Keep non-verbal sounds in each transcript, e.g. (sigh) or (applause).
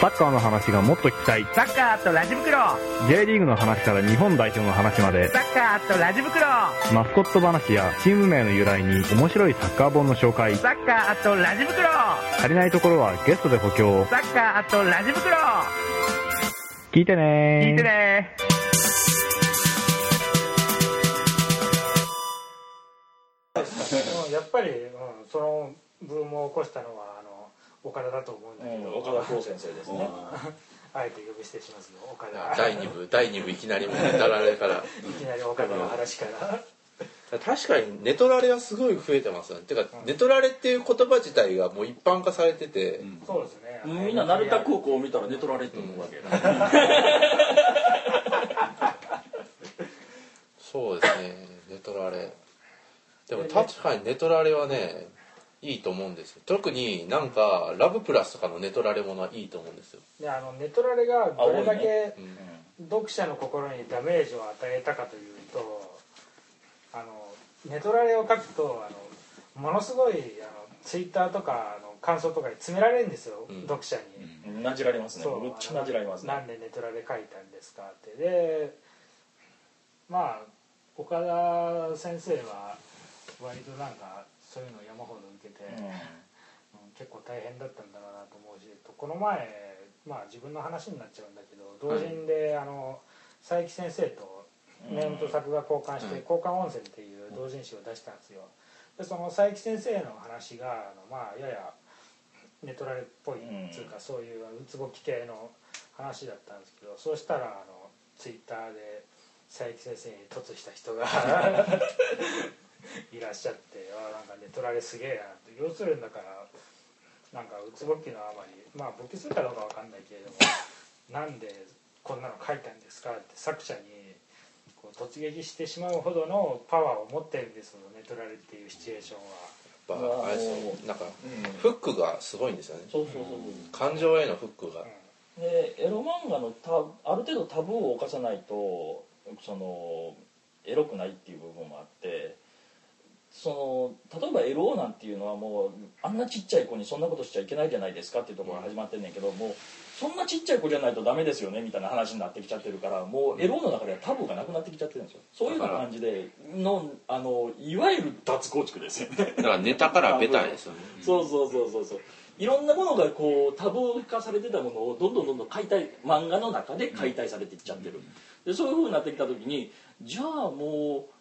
サッカーの話がもっと聞きたい。サッカーとラジ袋。J リーグの話から日本代表の話まで。サッカーとラジ袋。マスコット話やチーム名の由来に面白いサッカー本の紹介。サッカーとラジ袋。足りないところはゲストで補強。サッカーとラジ袋。聞いてね聞いてねうんやっぱり、うん、そのブームを起こしたのは岡田だと思うんだけど、岡田光先生ですね。(laughs) あえて呼び捨てしますよ。岡田第2部第2部いきなりもうネタラレから。いきなり岡田の話から。確かにネトラレはすごい増えてますよね。てかネトラレっていう言葉自体がもう一般化されてて、そうですね。みんな成田空港を見たら寝取られって思うわけそうですね。ネトラレでも確かにネトラレはねいいと思うんですよ。特になんかラブプラスとかのネトラレものはいいと思うんですよ、であのネトラレがどれだけうん。読者の心にダメージを与えたかというとあのネトラレを書くとあのものすごいあのツイッターとかあの感想とかに詰められるんですよ、うん。読者に。なじられますね。むっちゃなじられますね。なんでネトラで書いたんですかって。でまあ岡田先生は割となんかそういうのを山ほど受けて、うん。結構大変だったんだろうなと思うしこの前まあ自分の話になっちゃうんだけど同人で、あの佐伯先生とネームと作画交換して「交換温泉」っていう同人誌を出したんですよ。でその佐伯先生の話があのまあややネトラレっぽいっていうか、そういううつぼき系の話だったんですけどそうしたらあのツイッターで佐伯先生に突した人が (laughs) (laughs) いらっしゃってあなんかネトラレすげえなって。要するにだからなんかうつぼきのあまりまあ勃起するかどうかわかんないけれどもなんでこんなの書いたんですかって作者にこう突撃してしまうほどのパワーを持ってるんですよネトラレっていうシチュエーションは。やっぱあれですよなんかフックがすごいんですよね。そうそうそう感情へのフックが、でエロ漫画のタある程度タブーを犯さないとそのエロくないっていう部分もあってその例えばエロなんていうのはもうあんなちっちゃい子にそんなことしちゃいけないじゃないですかっていうところが始まってんねんけどもうそんなちっちゃい子じゃないとダメですよねみたいな話になってきちゃってるからもうエロの中ではタブーがなくなってきちゃってるんですよ。そういうような感じでのあのいわゆる脱構築ですよね。だからネタからベタですよね。そうそうそうそうそう。いろんなものがこうタブー化されてたものをどんどんどんどん解体漫画の中で解体されていっちゃってる。でそういう風になってきた時にじゃあもう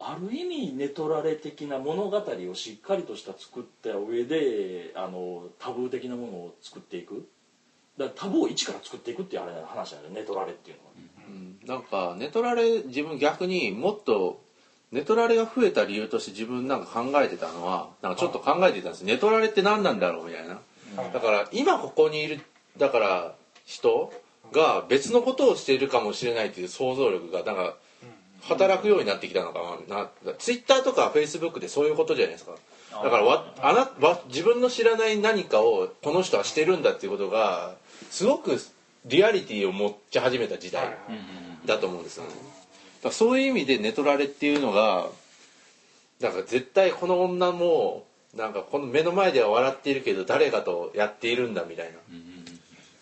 ある意味ネトラレ的な物語をしっかりとした作った上であのタブー的なものを作っていく。だからタブーを一から作っていくっていうあれ話だよねネトラレっていうのは、うん。なんかネトラレ自分逆にもっとネトラレが増えた理由として自分なんか考えてたのはなんかちょっと考えてたんです。ネトラレって何なんだろうみたいな。だから今ここにいるだから人が別のことをしているかもしれないっていう想像力がなんか働くようになってきたのかな。ツイッターとかフェイスブックでそういうことじゃないですか。だからわあなわ自分の知らない何かをこの人はしてるんだっていうことがすごくリアリティを持ち始めた時代だと思うんですよね。だそういう意味でネトラレっていうのがなんか絶対この女もなんかこの目の前では笑っているけど誰かとやっているんだみたいな、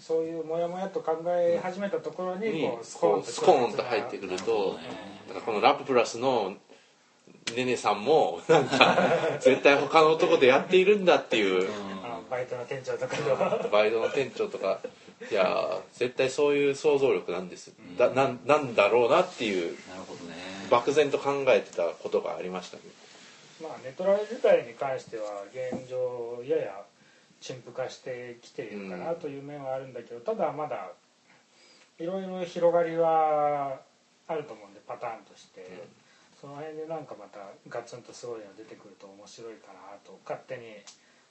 そういうモヤモヤと考え始めたところににこうスコーンとこうスコーンと入ってくるとだからこのラッププラスのねねさんもなんか (laughs) 絶対他の男でやっているんだっていう。バイトの店長とかと。(laughs) バイトの店長とか。いやー絶対そういう想像力なんです。だなんなんだろうなっていうなるほどね。漠然と考えてたことがありましたね。まあネトラレ自体に関しては現状やや陳腐化してきているかなという面はあるんだけど、ただまだいろいろ広がりはあると思うんでパターンとして、その辺でなんかまたガツンとすごいの出てくると面白いかなと勝手に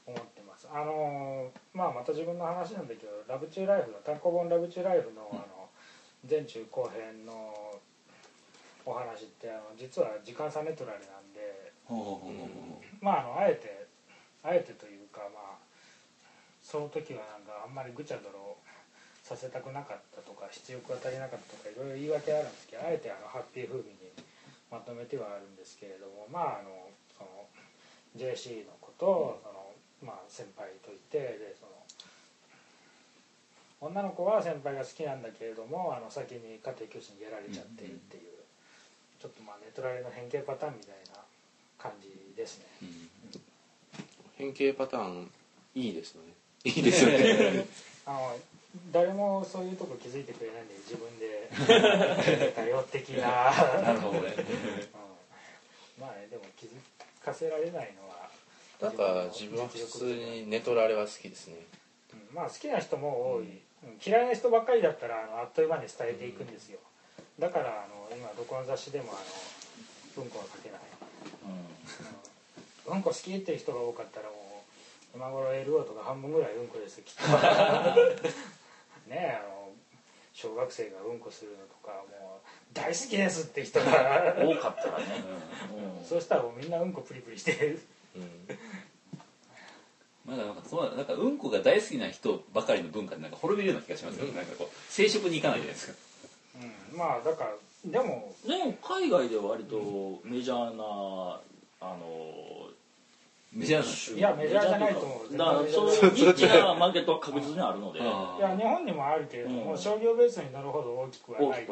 思ってます。あのまあまた自分の話なんだけど「ラブチューライフ」の単行本「ラブチューライフの」あの前中後編のお話ってあの実は時間差ネトラレなんでまああのあえてあえてというかまあその時はなんかあんまりぐちゃ泥をさせたくなかったとか必要が足りなかったとかいろいろ言い訳あるんですけどあえてあのハッピー風味にまとめてはあるんですけれどもまああのその JC のことをその、まあ、先輩といてでその女の子は先輩が好きなんだけれどもあの先に家庭教師にやられちゃってるっていう、ちょっとまあネトラレの変形パターンみたいな感じですね、変形パターンいいですよねいいですよね。(laughs) あの誰もそういうとこ気づいてくれないんで自分で。(laughs) 多様的な。なるほどね。うん。まあねでも気づかせられないのはだから自分は普通にネトラレは好きですね。うん。まあ好きな人も多い、うん。嫌いな人ばっかりだったらあのあっという間に伝えていくんですよ、だからあの今どこの雑誌でもあのうんこは書けない、うん、うん。こ好きっていう人が多かったらもう今頃 LO とか半分ぐらいうんこですよきっと。(laughs) ねえあの小学生がうんこするのとかもう大好きですって人が。多かったらね、うん。そうしたらもうみんなうんこプリプリしてる。うん。まあなんかそうなんかうんこが大好きな人ばかりの文化でなんか滅びるような気がしますよ、なんかこう生殖に行かないじゃないですか。うん。まあだからでもでも海外では割とメジャーなあのメジャーいやメジャーじゃないと思う。だからそういうニッチなマーケットは確実にあるので。あいや日本にもあるけれども、うん商業ベースになるほど大きくはない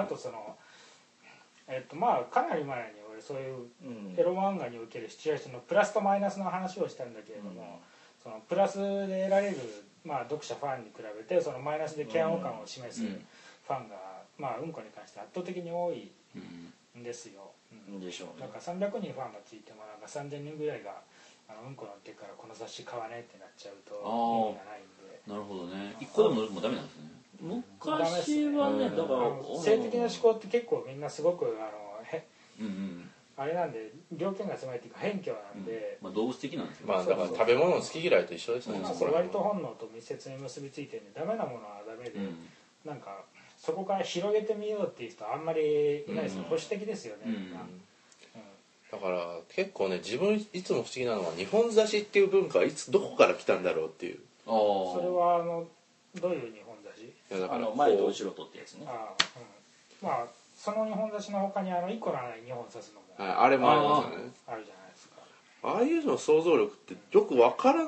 あとそのえっとまあかなり前に俺そういううん。エロ漫画におけるシチュエーションのプラスとマイナスの話をしたんだけれども、そのプラスで得られる、まあ、読者ファンに比べてそのマイナスで嫌悪感を示すうん。ファンが、まあ、うんこに関して圧倒的に多いうん。んですよ、うん。でしょうね。なんか300人ファンがついてもなんか3000人ぐらいがあのうんこのってからこの雑誌買わねえってなっちゃうと意味がないんで。なるほどね。一個でももうダメなんですね。昔はねうん。だから性的な思考って結構みんなすごくあのへうんうん。あれなんで条件が狭いっていうか偏虚なんで、まあ動物的なんですよ。まあだから食べ物の好き嫌いと一緒ですよね。まあ、そこれ割と本能と密接に結びついてるんでダメなものはダメで、うん。なんかそこから広げてみようっていう人はあんまりいないですよ、うん。保守的ですよね、うん。みんな、だから結構ね自分いつも不思議なのは日本雑誌っていう文化はいつどこから来たんだろうっていう。ああそれはあのどういう日本雑誌？いやだからあの前と後ろとってやつね。ああ、うん、まあその日本雑誌の他にあの1個のない日本指すのもはいあれもありますよね。あるじゃないですか。ああいうの想像力ってよくわから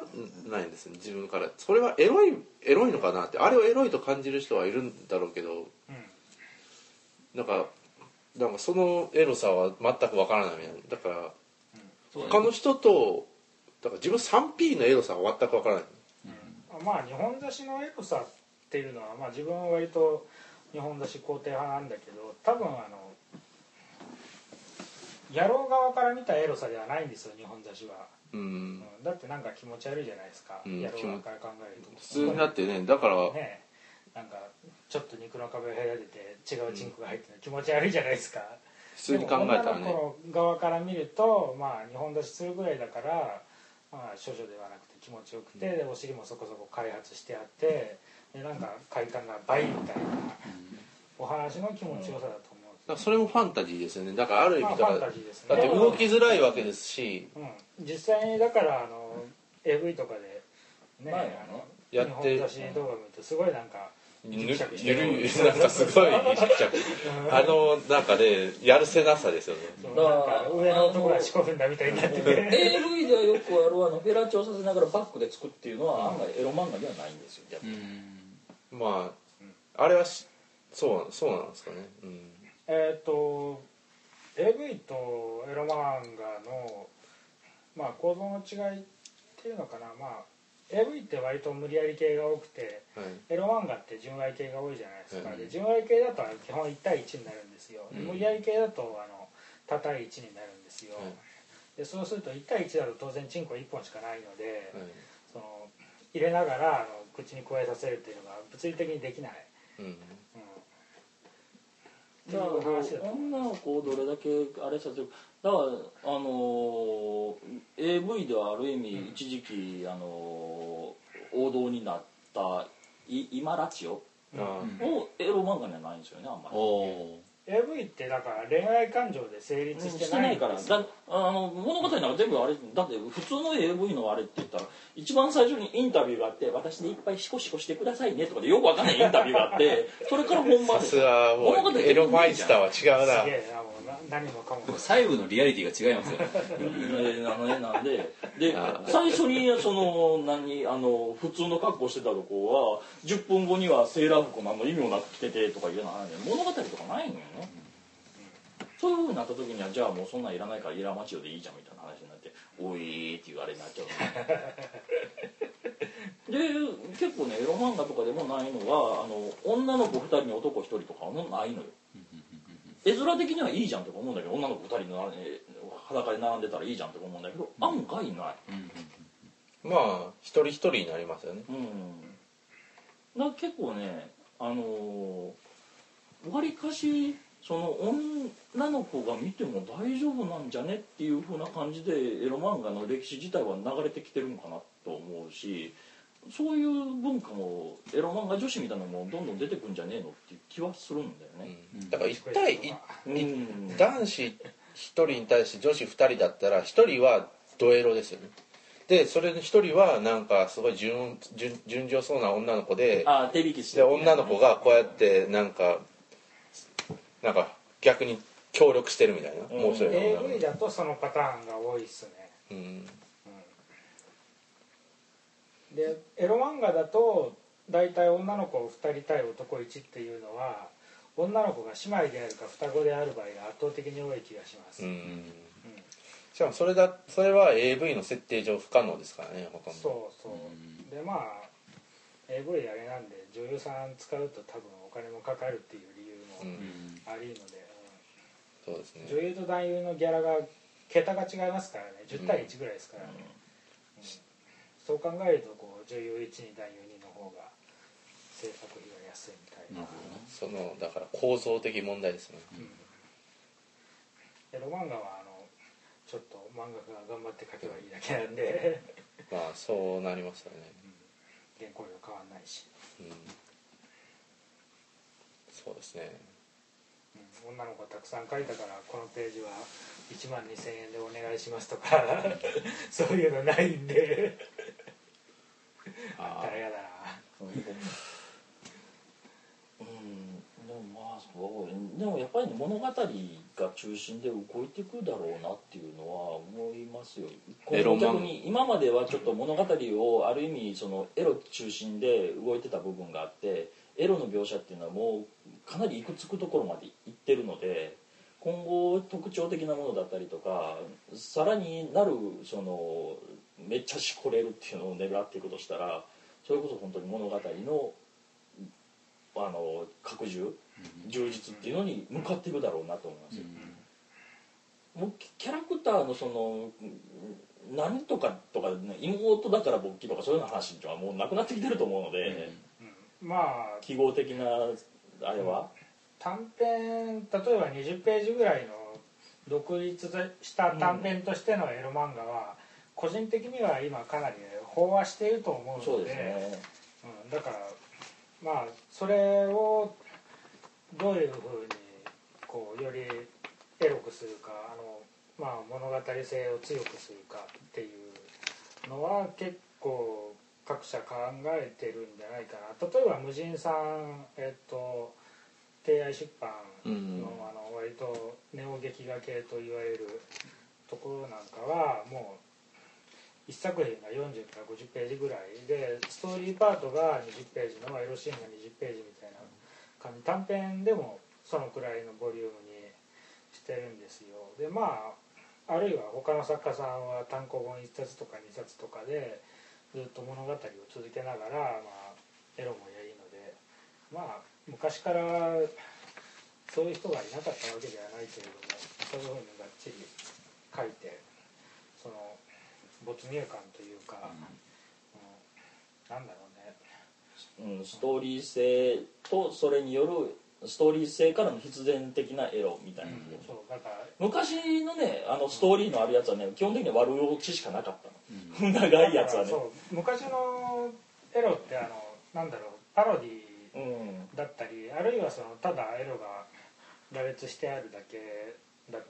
ないんですね自分から。それはエロいエロいのかなって。あれをエロいと感じる人はいるんだろうけど。うん。なんかなんかそのエロさは全くわからないみたいな。だから他の人とだから自分 3P のエロさは全くわからない。まあ日本雑誌のエロさっていうのは、まあ、自分は割と日本雑誌肯定派なんだけど多分あの野郎側から見たエロさではないんですよ日本雑誌は、うん。うん。だってなんか気持ち悪いじゃないですか、うん野郎側から考えると。普通になってねだからねなんかちょっと肉の壁を隔てて違うチンコが入ってるの気持ち悪いじゃないですか、普通に考えたらね。の子側から見るとまあ日本出しするぐらいだからまあ処女ではなくて気持ちよくて、でお尻もそこそこ開発してあってでなんか快感が倍みたいなお話の気持ちよさだと思うそれもファンタジーですよね。だからある意まあ味だからファンタジーですね。だって動きづらいわけですし。うん、実際にだからあの AV とかでね、まあねあのやって。動画見るとすごいなんかぬゆるギクシャクしてる (laughs) なんかすごいあのなんかねやるせなさですよね。そうなんか上の男が四股踏んだみたいになってて。AV ではよくあるあのフェラチオさせながらバックでつくっていうのは案外エロ漫画ではないんですよ。まああれはしそうそうなんですかね。うん。えっと AV とエロ漫画の、まあ、構造の違いっていうのかな、まあ、AV って割と無理やり系が多くてはい。エロ漫画って純愛系が多いじゃないですか、うんで純愛系だと基本1対1になるんですよ、でうん。無理やり系だとあの多対1になるんですよ、はい。でそうすると1対1だと当然チンコ1本しかないので、はい。その入れながらあの口に加えさせるっていうのが物理的にできない、うん。うん、っていだからう話だ女の子をどれだけあれさせるだからあのー AV ではある意味一時期、あのー王道になったい今ラチオあをエロ漫画にはないんですよねあんまり。おお AV ってだから恋愛感情で成立してなしてないいから。だあの物語なんか全部あれだって普通の AV のあれって言ったら一番最初にインタビューがあって「私でいっぱいシコシコしてくださいね」とかでよくわかんないインタビューがあってそれから本番さですよがエロマイスターは違うな。すげえなもうな何もかも。僕細部のリアリティが違いますよ。えあのねなんでであ最初にその何あの普通の格好してたとこは10分後にはセーラー服何の意味もなく着ててとかいうのはね物語とかないのよね、そういうふうになった時にはじゃあもうそんなんいらないからイラマチオでいいじゃんみたいな話になって「おい」っていうあれになっちゃうで結構ねエロ漫画とかでもないのはあの女の子2人に男1人とかもないのよ絵面的にはいいじゃんって思うんだけど女の子2人のえ裸で並んでたらいいじゃんって思うんだけど案外ない。まあ一人一人になりますよね。うん。だ結構ねあのわりかしその女の子が見ても大丈夫なんじゃねっていう風な感じでエロ漫画の歴史自体は流れてきてるんかなと思うしそういう文化もエロ漫画女子みたいなのもどんどん出てくんじゃねえのっていう気はするんだよね。だから一対一うん。男子1人に対して女子2人だったら1人はドエロですよね。でそれで1人はなんかすごい純純純情そうな女の子であ手引きしてで女の子がこうやってなんかなんか逆に協力してるみたいな、うん。もう一人の女の AV だとそのパターンが多いっすね。子、うん、でエロ漫画だと大体女の子2人対男1っていうのは女の子が姉妹であるか双子である場合が圧倒的に多い気がします、うんうんしかもそれだそれは AV の設定上不可能ですからねほとんど。そうそう、でまあ AV あれなんで女優さん使うと多分お金もかかるっていう理由もうん。ありので、そうですね。うん女優と男優のギャラが桁が違いますからね。10対1ぐらいですからね、うんそう考えるとこう女優1に男優2の方が制作費が安いみたいな、そのだから構造的問題ですね、エロ漫画はあのちょっと漫画家が頑張って描けばいいだけなんで。(laughs) まあそうなりますよね、原稿料変わんないし、うん、そうですね。うん。女の子たくさん描いたからこのページは1万2000円でお願いしますとか (laughs) そういうのないんであったら嫌だなうんでもまあそうでもやっぱりね物語が中心で動いていくだろうなっていうのは思いますよ。逆に今まではちょっと物語をある意味そのエロ中心で動いてた部分があってエロの描写っていうのはもうかなりいくつくところまでいってるので今後特徴的なものだったりとかさらになるそのめっちゃしこれるっていうのを狙っていくとしたらそれこそ本当に物語のあの拡充充実っていうのに向かっていくだろうなと思いますよ、もうキャラクターのそのうん何とかとか、ね、妹だから勃起とかそういうような話はもうなくなってきてると思うので、まあ記号的なあれは、短編例えば20ページぐらいの独立した短編としてのエロ漫画は、個人的には今かなり飽和していると思うのでねうん、だからまあそれをどういうふうにこうよりエロくするかあの、まあ、物語性を強くするかっていうのは結構各社考えてるんじゃないかな。例えば無人さんえっと提愛出版の,、うんあの割とネオ劇画系と言われるところなんかはもう1作品が40から50ページぐらいでストーリーパートが20ページのエロシーンが20ページみたいな感じ。短編でもそのくらいのボリュームにしてるんですよ。でまああるいは他の作家さんは単行本1冊とか2冊とかでずっと物語を続けながら、まあ、エロもやりのでまあ昔からそういう人がいなかったわけではないけれどもそういうふうにがっちり書いてその没入感というか、うんなんだろうね。うん、ストーリー性とそれによるストーリー性からの必然的なエロみたいな、そうだから昔のねあのストーリーのあるやつはね基本的には悪落ちしかなかったの、(laughs) 長いやつはね。そう昔のエロってあのなんだろうパロディうん。だったりあるいはそのただエロが羅列してあるだけ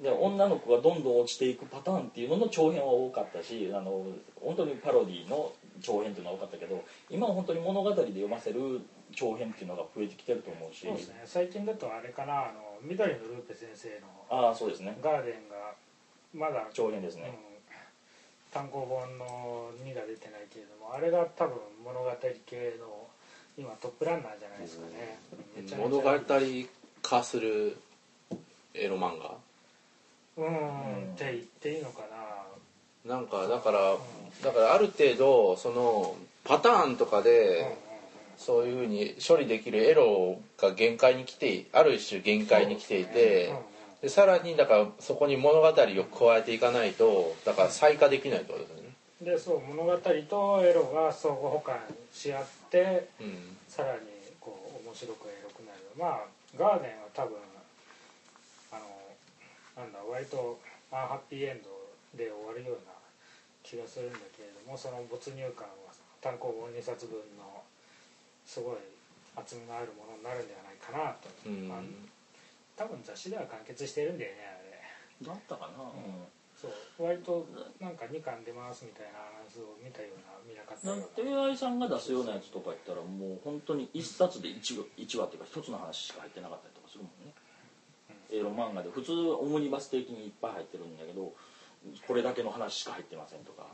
で女の子がどんどん落ちていくパターンっていうのの長編は多かったしあの本当にパロディの長編っていうのは多かったけど今は本当に物語で読ませる長編っていうのが増えてきてると思うし。そうですね。最近だとあれかなあの緑のルーペ先生のああそうですね。ガーデンがまだ長編ですね、うん、単行本の2が出てないけれどもあれが多分物語系の今トップランナーじゃないですかね、物語化するエロ漫画うん、うんって言っていいのかな。なんかだからだからある程度そのパターンとかでそういうふうに処理できるエロが限界に来てある種限界に来ていてでさらにだからそこに物語を加えていかないとだから再化できないってことですよね。でそう物語とエロが相互補完し合ってうん。さらにこう面白くエロくなる。まあガーデンは多分あのなんだ割とアンハッピーエンドで終わるような気がするんだけれどもその没入感は単行本2冊分のすごい厚みのあるものになるんではないかなと、うん。まあ、多分雑誌では完結してるんだよねあれ。だったかな、そう。割となんか2巻出ますみたいなアナウンスを見たような見なかったなうな。AI さんが出すようなやつとか言ったらもう本当に一冊で 1, 一話っていうか一つの話しか入ってなかったりとかエロ漫画で普通オムニバス的にいっぱい入ってるんだけどこれだけの話しか入ってませんとか。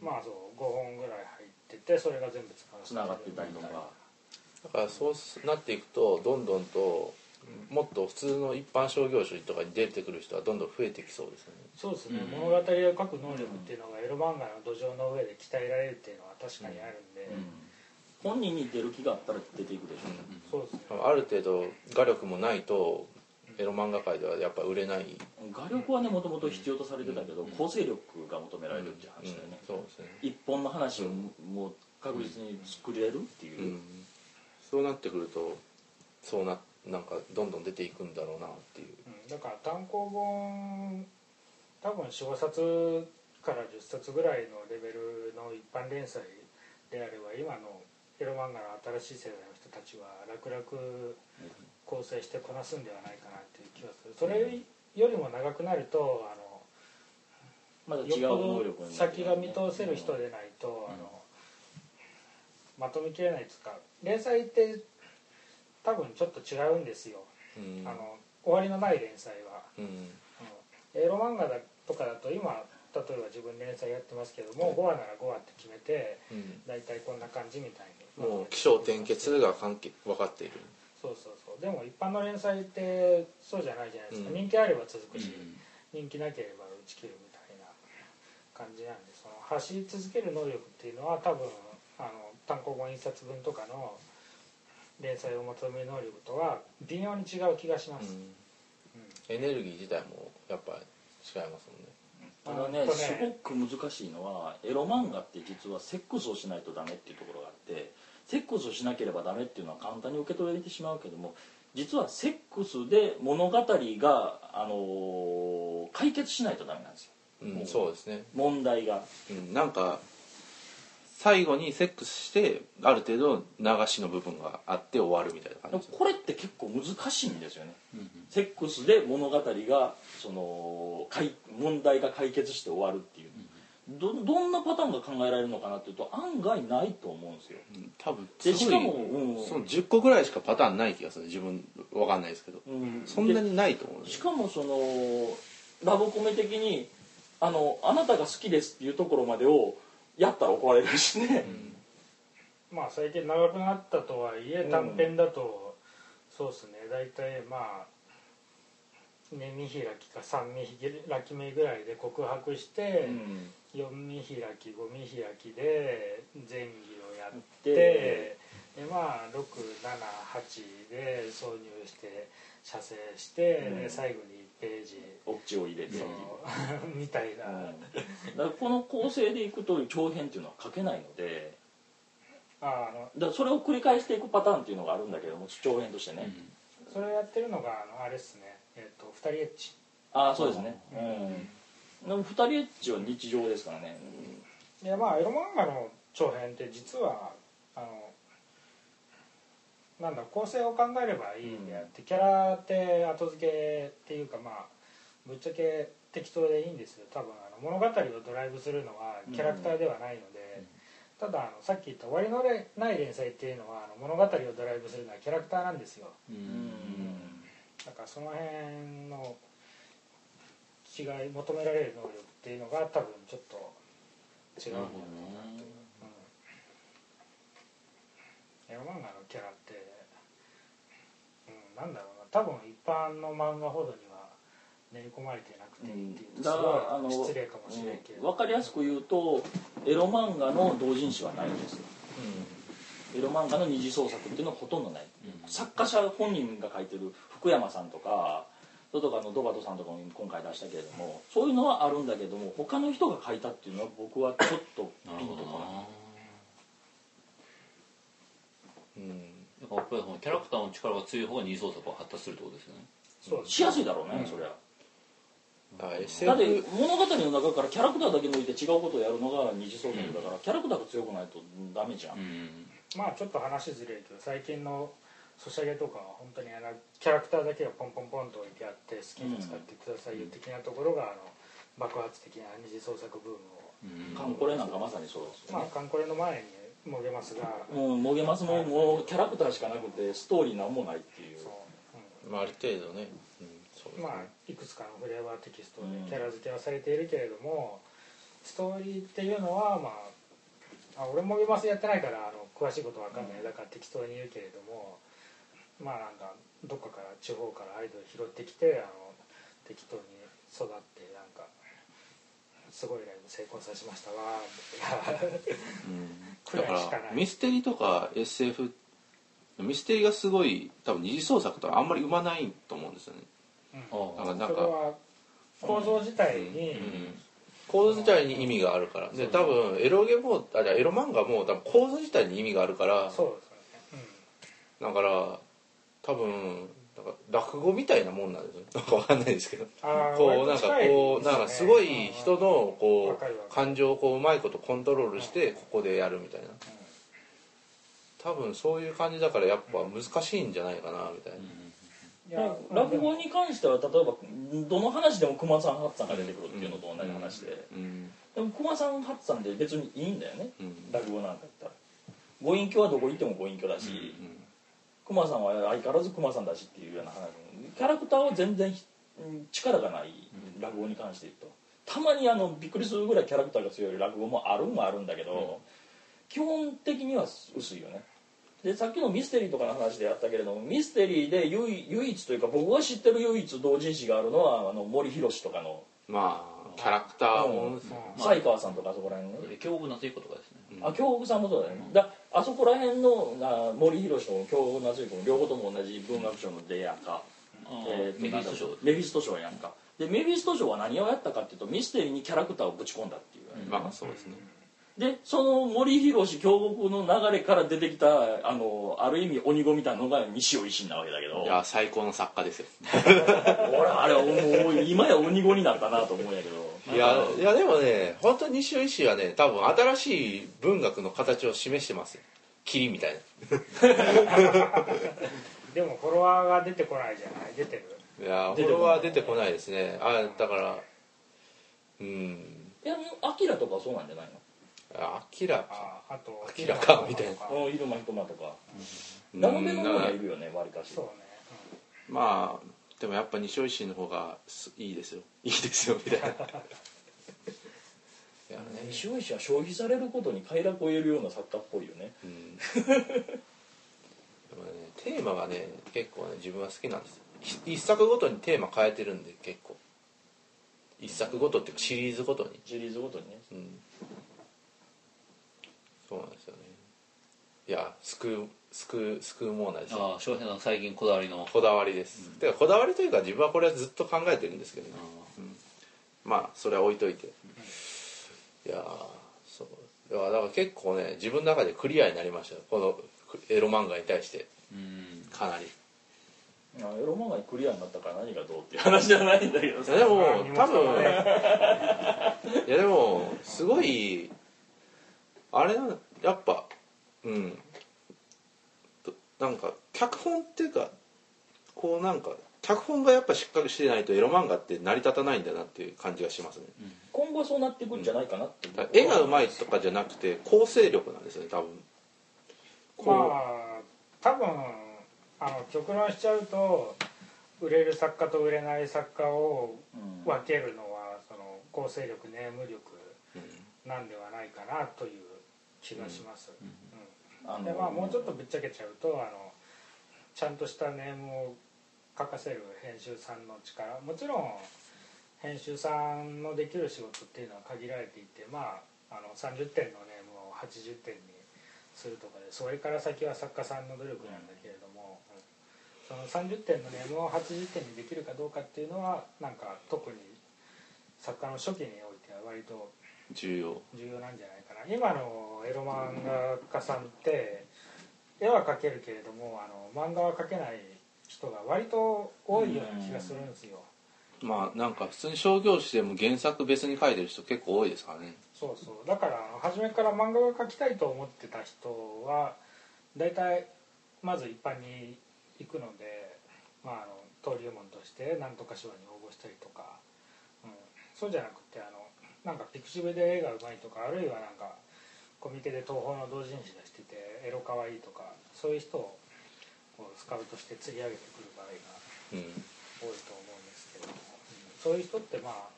まあそう5本ぐらい入っててそれが全部つつな。がってたりとか。だからそうなっていくとどんどんともっと普通の一般商業誌とかに出てくる人はどんどん増えてきそうですよね。そうですね、うん。物語を書く能力っていうのがエロ漫画の土壌の上で鍛えられるっていうのは確かにあるんで、本人に出る気があったら出ていくでしょそうですね。ある程度画力もないとエロ漫画界ではやっぱ売れない、画力はねもともと必要とされてたけど構成力が求められるっていう話だよね、そうですね、一本の話をもう確実に作れるっていう。う、ん、そうなってくるとそうななんかどんどん出ていくんだろうなっていう。うん。だから単行本多分45冊から10冊ぐらいのレベルの一般連載であれば今のエロ漫画の新しい世代の人たちは楽々構成してこなすんではないかなっていう気がする。それよりも長くなるとあのまだ違う能力よっぽどに先が見通せる人でないと、あのまとめきれないですか連載って多分ちょっと違うんですよ、うん。あの終わりのない連載は、うん。うんエロ漫画だとかだと今例えば自分連載やってますけども5話なら5話って決めてうん。大体こんな感じみたいに。もう起承転結が関係分かっているそうそうそう。でも一般の連載ってそうじゃないじゃないですか、うん。人気あれば続くし、人気なければ打ち切るみたいな感じなんでその走り続ける能力っていうのは多分あの単行本1冊分とかの連載を求める能力とは微妙に違う気がします、うん。エネルギー自体もやっぱ違いますもんね。ただねあとすごく難しいのはエロ漫画って実はセックスをしないとダメっていうところがあってセックスをしなければダメっていうのは簡単に受け取れてしまうけども実はセックスで物語が、あのー解決しないとダメなんですよ。うんそうですね、問題が。うん、なんか最後にセックスしてある程度流しの部分があって終わるみたいな感じこれって結構難しいんですよね。セックスで物語がその解問題が解決して終わるっていうどどんなパターンが考えられるのかなっていうと案外ないと思うんですよ。うん多分ですしかもうん。その10個ぐらいしかパターンない気がする自分わかんないですけど。うん。そんなにないと思うんですしかもそのラブコメ的にあの「あなたが好きです」っていうところまでをやったら怒られるしね、まあ最近長くなったとはいえうん。短編だと、そうですね。大体まあね見開きか3見開き目ぐらいで告白して、うん。4見開き5見開きで前儀をやってででまあ678で挿入して写生して、うん。で最後に1ページオチを入れて、(laughs) みたいな、うん。だからこの構成でいくと長編っていうのは書けないのでああのだそれを繰り返していくパターンっていうのがあるんだけども長編としてね、それをやってるのがあのあれですねえっ、と2人エッチ。ああそうですね。うん。でも2人エッチは日常ですからね、いやまあエロ漫画の長編って実はあのなんだ構成を考えればいいんであって、キャラって後付けっていうかまあぶっちゃけ適当でいいんですよ。多分あの物語をドライブするのはキャラクターではないので、ただあのさっき言った終わりのない連載っていうのはあの物語をドライブするのはキャラクターなんですよ。うんだからその辺の違い求められる能力っていうのが多分ちょっと違うん。だろうなという、うん、エロ漫画のキャラって、うん、なんだろうな多分一般の漫画ほどには練り込まれてなくていいっていうとすだからあの失礼かもしれんけど、分かりやすく言うとエロ漫画の同人誌はないんですよエロ漫画の二次創作っていうのはほとんどない、作家者本人が書いてる福山さんとかそれとかあのドバトさんとかも今回出したけれどもそういうのはあるんだけども他の人が書いたっていうのは僕はちょっとピンとこない。うん。だからやっぱりそのキャラクターの力が強い方が二次創作は発達するってことですよね。そうしやすいだろうね、そりゃ。だって物語の中からキャラクターだけ抜いて違うことをやるのが二次創作だから、キャラクターが強くないとダメじゃん、うんまあちょっと話ずれるけど最近のソシャゲとかは本当にあのキャラクターだけをポンポンポンと置いてあって好きに使ってくださいよ的なところがあの爆発的な二次創作ブームを。うん。カンコレなんかまさにそうですよね、まあカンコレの前にもげますが。もうもげますももうキャラクターしかなくてストーリーなんもないっていう。そう、まあ、ある程度ね、うん、そうですね。うんまあいくつかのフレーバーテキストでうん。キャラ付けはされているけれども、ストーリーっていうのはまああ俺もげますやってないからあの詳しいことわかんない。だから適当に言うけれどもまあなんかどっかから地方からアイドル拾ってきてあの適当に育ってなんかすごいライブ成功させましたわくだかららいしかない。ミステリとか SF ミステリがすごい多分二次創作とはあんまり生まないと思うんですよね。うん。あなんかなんかそれは構造自体に、構造自体に意味があるから。で多分エロゲもあじゃあエロ漫画も多分構造自体に意味があるから。そうですよね、だから多分なんか落語みたいなもんなんですよ。なんかわかんないですけど。こうなんかこうね。なんかすごい人のわこう感情をこううまいことコントロールしてここでやるみたいな。多分そういう感じだからやっぱ難しいんじゃないかなみたいな。いや落語に関しては例えばどの話でも熊さん八さんが出てくるっていうのと同じ話で、うん。でも熊さん八さんで別にいいんだよね、うん。落語なんか言ったら。ご隠居はどこ行ってもご隠居だし、熊さんは相変わらず熊さんだしっていうような話。キャラクターは全然力がない落語に関して言うと。たまにあのびっくりするぐらいキャラクターが強い落語もあるんはあるんだけど、基本的には薄いよねでさっきのミステリーとかの話でやったけれどもミステリーで唯唯一というか僕が知ってる唯一同人誌があるのはあの森博嗣とかのまあキャラクターも。うん。西尾さんとかあそこら辺ね京極夏彦とかですね。あ京極さんもそうだよね、だあそこら辺のあ森博嗣と京極夏彦も両方とも同じ文学賞の出やんか、あえーメフィスト賞。メフィスト賞やんか。でメフィスト賞は何をやったかっていうとミステリーにキャラクターをぶち込んだっていう、まあそうですねでその森博京極の流れから出てきたあのある意味鬼子みたいなのが西尾維新なわけだけど。いや最高の作家ですよ。俺 (laughs) あれはもう今や鬼子になったなと思うんやけど。いやいやでもね本当に西尾維新はね多分新しい文学の形を示してますよ。霧みたい (laughs) でもフォロワーが出てこないじゃない？出てる？ないやフォロワー出てこないですね。あだからうん。い。やアキラとかはそうなんじゃないの？あ明らか。ああと明らかみたいな。うん入間ひとまとか。うん。ラノベの方がいるよねわりかし。そうね、まあでもやっぱ西尾維新の方がすいいですよ。(laughs) いいですよみたいな。(laughs) いやね。西尾石は消費されることに快楽を得るような作家っぽいよね。うん。でもねテーマがね結構ね自分は好きなんです。一作ごとにテーマ変えてるんで結構。一作ごとっていうかシリーズごとに。シリーズごとにね。うんそうなんですよね。いや救う救う救うもんですよ。ああ翔平さん最近こだわりの。こだわりです、てかこだわりというか自分はこれはずっと考えてるんですけどね。あまあそれは置いといて。いやーそう。いやだから結構ね自分の中でクリアになりましたよ。このエロ漫画に対して。うん。かなり。あエロ漫画にクリアになったから何がどうっていう話じゃないんだけどさ。いやでもまあ多分いやでもすごいあれなやっぱうん。となんか脚本っていうかこうなんか脚本がやっぱしっかりしてないとエロ漫画って成り立たないんだなっていう感じがしますね。今後はそうなっていくんじゃないかなって、だから絵がうまいとかじゃなくて構成力なんですよね多分。まあ多分あの極論しちゃうと売れる作家と売れない作家をうん。分けるのはその構成力ネーム力うん。なんではないかなという気がします、うん。でまあもうちょっとぶっちゃけちゃうとあのちゃんとしたネームを書かせる編集さんの力。もちろん編集さんのできる仕事っていうのは限られていてまああの30点のネームを80点にするとかでそれから先は作家さんの努力なんだけれども、うん。その30点のネームを80点にできるかどうかっていうのはなんか特に作家の初期においては割と重要。重要なんじゃない？かな今のエロ漫画家さんって絵は描けるけれどもあの漫画は描けない人が割と多いような気がするんですよ。まあなんか普通に商業誌でも原作別に書いてる人結構多いですからね。そうそう。だから初めから漫画が描きたいと思ってた人は大体まず一般に行くので、まあ、あの登竜門として何とか賞に応募したりとか、うん、そうじゃなくてあのなんかピクシブで絵がうまいとかあるいはなんかコミケで東宝の同人誌出しててエロかわいいとかそういう人をこうスカウトして釣り上げてくる場合がうん。多いと思うんですけど、うん。そういう人ってまあ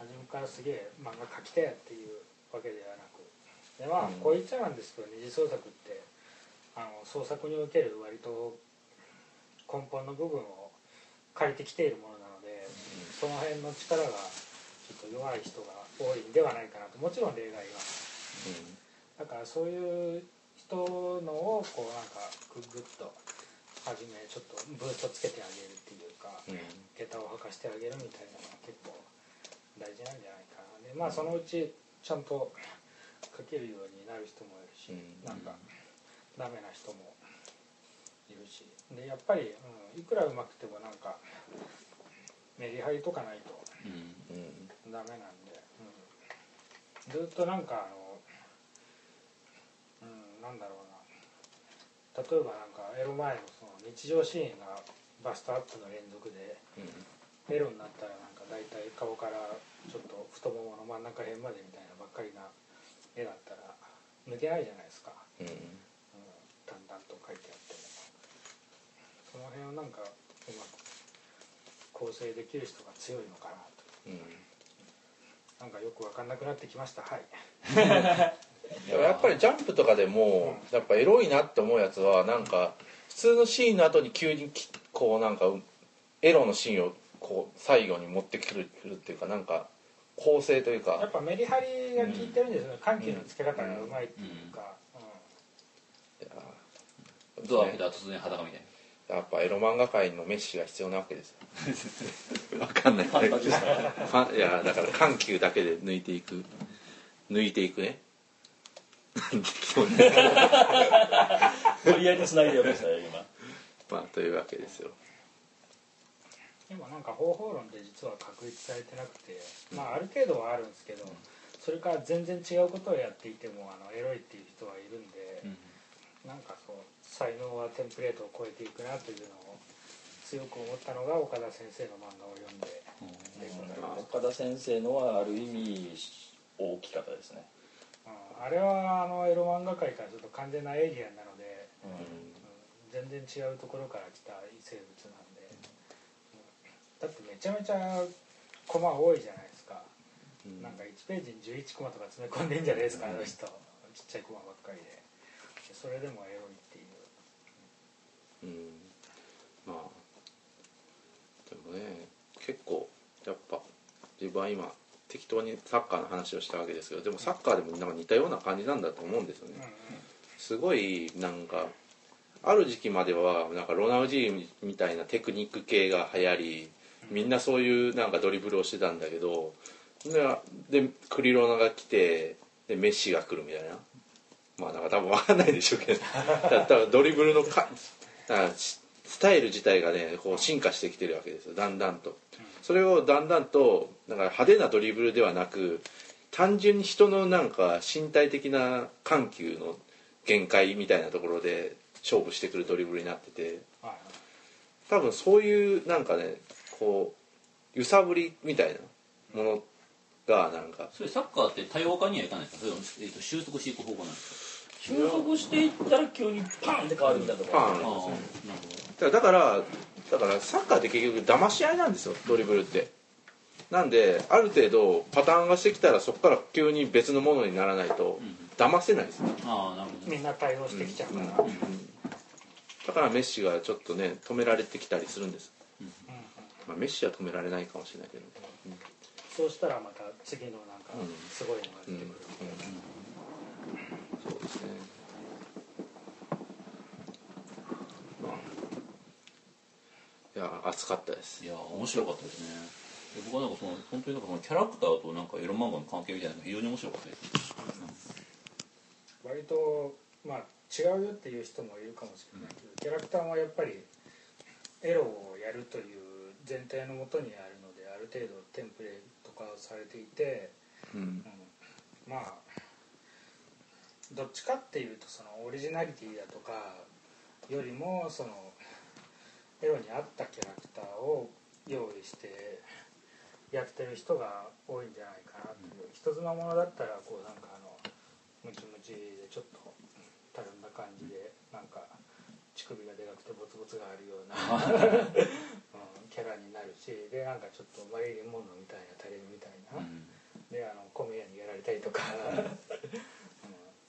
初めからすげえ漫画描きたいっていうわけではなくでまあうん。こう言っちゃなんですけど二次創作ってあの創作における割と根本の部分を借りてきているものなのでその辺の力がちょっと弱い人が多いんではないかなと。もちろん例外が。だからそういう人のをこうなんかグッグッと初めちょっとブーストつけてあげるっていうか、うん下駄を履かしてあげるみたいなのが結構大事なんじゃないかな。でまあそのうちちゃんと書けるようになる人もいるし、うん。なんかダメな人もいるし。でやっぱり、うん、いくらうまくてもなんかメリハリとかないと。うんうん。ダメなんで、うん、ずっとなんかあのうんなんだろうな。例えばなんかエロ前のその日常シーンがバストアップの連続でエロになったらなんか大体顔からちょっと太ももの真ん中辺までみたいなばっかりな絵だったら抜けないじゃないですか、うん。うん、だんだんと書いてあっても。その辺をなんかうまく構成できる人が強いのかなと。うんなんかよく分かんなくなってきました。はい。(laughs) でもやっぱりジャンプとかでもやっぱエロいなって思うやつはなんか普通のシーンの後に急にきこうなんかエロのシーンをこう最後に持ってくるっていうかなんか構成というか。やっぱメリハリが効いてるんですよね。緩急のつけ方がうまいっていうか、ドア開けたら突然裸みたいやっぱエロ漫画界のメッシが必要なわけです。よ (laughs) わかんない。ファンいやだから緩急だけで抜いていく。抜いていくね。無理やりつないでようとしたよ今。まあというわけですよ。でもなんか方法論って実は確立されてなくて、まあある程度はあるんですけど、それから全然違うことをやっていてもあのエロいっていう人はいるんで、な、なんかそう才能はテンプレートを超えていくなというのを強く思ったのが岡田先生の漫画を読んで岡田先生のはある意味大きかったですね、うん。あれはあのエロ漫画界からすると完全なエイリアンなので、うん。うん全然違うところから来た異生物なんで、うんだってめちゃめちゃコマ多いじゃないですか、うん。なんか1ページに11コマとか詰め込んでんじゃないですか、あの人。ちっちゃいコマばっかりで。でそれでもエロいっていううん。まあでもね結構やっぱ自分は今適当にサッカーの話をしたわけですけどでもサッカーでもなんか似たような感じなんだと思うんですよね、すごいなんかある時期まではなんかロナウジーみたいなテクニック系が流行りみんなそういうなんかドリブルをしてたんだけどででクリロナが来てでメッシが来るみたいな。まあなんか多分分かんないでしょうけど (laughs) だ多分ドリブルのかあススタイル自体がねこう進化してきてるわけですよ。だんだんと。それをだんだんとなんか派手なドリブルではなく単純に人のなんか身体的な緩急の限界みたいなところで勝負してくるドリブルになってて。多分そういうなんかねこう揺さぶりみたいなものがなんか。それサッカーって多様化にはいかないですか？それ、えー、と収束していく方向なんですか？収束していったら急にパンって変わるみたいなとパンだからだからだからサッカーって結局騙し合いなんですよドリブルって。なんである程度パターンがしてきたらそこから急に別のものにならないと騙せないですね、ああなるほど。ねみんな対応してきちゃうから、うんだからメッシがちょっとね止められてきたりするんです、まあ、メッシは止められないかもしれないけど、そうしたらまた次のなんかうん。すごいのが出てくる、そうですね。いや暑かったです。いや面白かったですね。で僕はなんかその本当になんかそのキャラクターとなんかエロ漫画の関係みたいなのが非常に面白かったです割とまあ違うよっていう人もいるかもしれないけど、キャラクターもやっぱりエロをやるという前提のもとにあるのである程度テンプレート化されていて、うん。うん。まあどっちかっていうとそのオリジナリティだとかよりもそのエロに合ったキャラクターを用意してやってる人が多いんじゃないかなという、人妻ものだったらこうなんかあのムチムチでちょっとたるんだ感じでなんか乳首がでかくてボツボツがあるような、(laughs) うん、キャラになるしでなんかちょっとマリリン・モンローみたいなタレみたいな、であの米屋にやられたりとか、うん、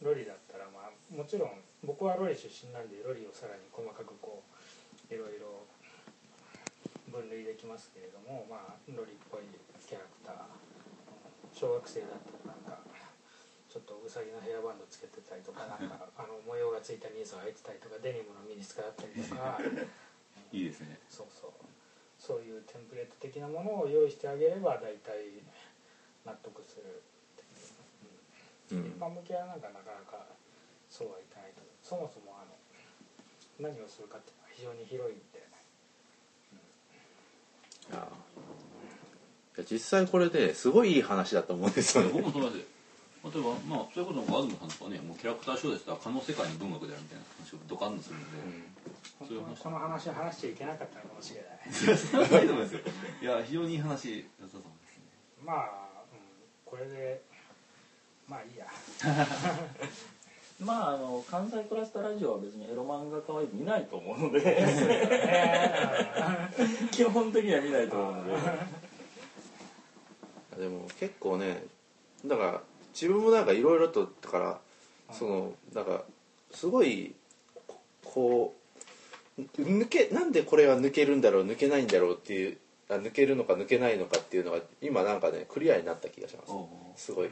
ロリだったらまあもちろん僕はロリ出身なんでロリをさらに細かくこういろいろ分類できますけれどもまあロリっぽいキャラクター、うん小学生だったらなんかちょっとウサギのヘアバンドつけてたりとか (laughs) なんかあの模様がついたニーズを履いてたりとかデニムのミニスカだったりとかいいですね。そうそう。そういうテンプレート的なものを用意してあげれば大体納得する一般向けはなんかなかなかそうはいかないと。そもそもあの何をするかっていうのは非常に広いんで。いやいや実際これですごいいい話だと思うんですよね。僕もそ例えばまあそういうことも東さんとかねもうキャラクターショーでしたら可能世界の文学であるみたいな話をドカンとするんで、そういう話。この話を話しちゃいけなかったのかもしれないないと思いますよいや非常にいい話だったと思いますね。まあ、うん、これでまあいいや。(laughs) まああの関西クラスターラジオは別にエロ漫画家は見ないと思うので。基本的には見ないと思うので。でも結構ねだから自分もなんかいろいろとだからそのなんかすごいここう抜けなんでこれは抜けるんだろう抜けないんだろうっていうあ抜けるのか抜けないのかっていうのが今なんかねクリアになった気がします。すごい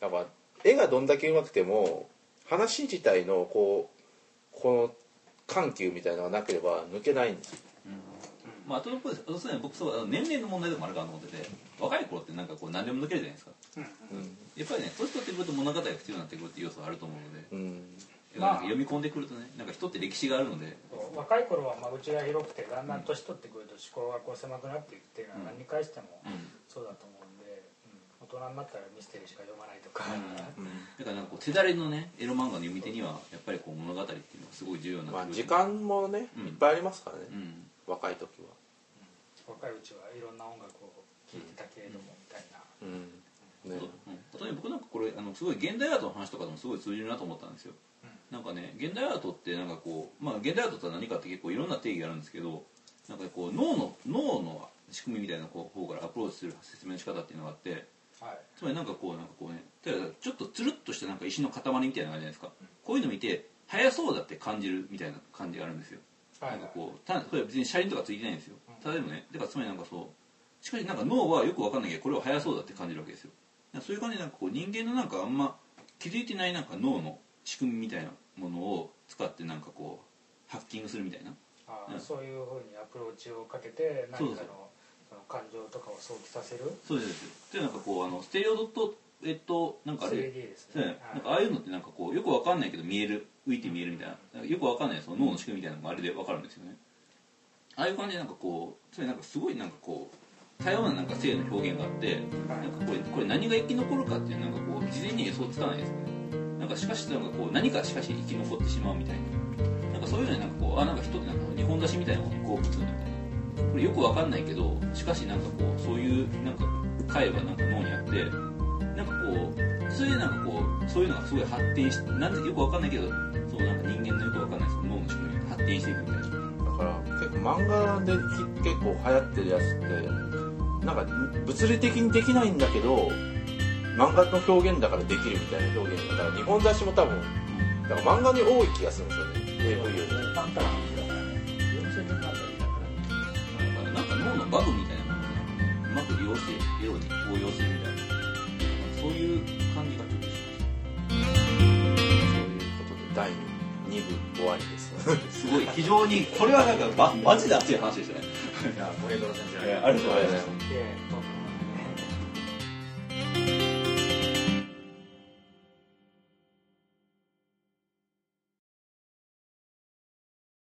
やっぱ絵がどんだけ上手くても話自体のこうこの緩急みたいなのがなければ抜けないんですよ。まあ、あと一方ですそうね僕そう年齢の問題でもあるかなと思ってて若い頃ってなんかこう何でも抜けるじゃないですか。やっぱりね年取ってくると物語が必要になってくるっていう要素があると思うので、うん。まあなんか読み込んでくるとねなんか人って歴史があるので。若い頃は間口が広くてだんだん年取ってくると思考がこう狭くなっていくっていうのは何に返してもうん。そうだと思う大人になったらミステリーしか読まないとか、だからなんかこう手だれのねエロ漫画の読み手にはやっぱりこう物語っていうのがすごい重要になまあ時間もねうん。いっぱいありますからね。うん。若い時は。若いうちはいろんな音楽を聴いてたけれどもみたいな、うん。ねそう。うん、例えば僕なんかこれあのすごい現代アートの話とかでもすごい通じるなと思ったんですよ、なんかね現代アートってなんかこうまあ現代アートって何かって結構いろんな定義があるんですけどなんかこう脳の脳の仕組みみたいなこう方からアプローチする説明の仕方っていうのがあってはいつまりなんかこうなんかこうね例えばちょっとつるっとしたなんか石の塊みたいなのがあるじゃないですか。こういうの見て速そうだって感じるみたいな感じがあるんですよ。はい。なんかこうたこれは別に車輪とかついてないんですよ。ただでもねだからつまりなんかそうしかしなんか脳はよくわかんないけどこれは速そうだって感じるわけですよ。そういう感じでなんかこう人間のなんかあんま気づいてないなんか脳の仕組みみたいなものを使ってなんかこうハッキングするみたいな。あーうん。そういうふうにアプローチをかけて何かのその感情とかを想起させる？そうです。でなんかこうあのステレオドットえっとなんかあれ？3D ですそうねねなんかああいうのってなんかこうよくわかんないけど見える浮いて見えるみたいなよくわかんないその脳の仕組みみたいなのがあれでわかるんですよね。ああいう感じでなんかこうつまりなんかすごいなんかこう多様ななんか性の表現があってなんかこれこれ何が生き残るかっていうなんかこう事前に予想つかないですね。なんかしかしなんかこう何かしかし生き残ってしまうみたいな。なんかそういうのになんかこうあなんか人ってなんか日本出しみたいなものに興奮するんだみたいなこれよくわかんないけどしかしなんかこうそういうなんか回がなんか脳にあってなんかこうそれでなんかこうそういうのがすごい発展しなんでよくわかんないけどそうなんか人間のよくわかんないその脳の仕組みが発展していくみたいな。から結構漫画でき結構流行ってるやつってなんか物理的にできないんだけど漫画の表現だからできるみたいな表現がだから日本雑誌も多分だから漫画に多い気がするんですよね。AV よりバグみたいなものをうまく利用してエロに応用するみたいなそういう感じがちょっとしそういうことで第2部終わりですますすごい非常にこれはなんかまマジだっていう話でしたね。じゃあ森戸先生ありがとうございます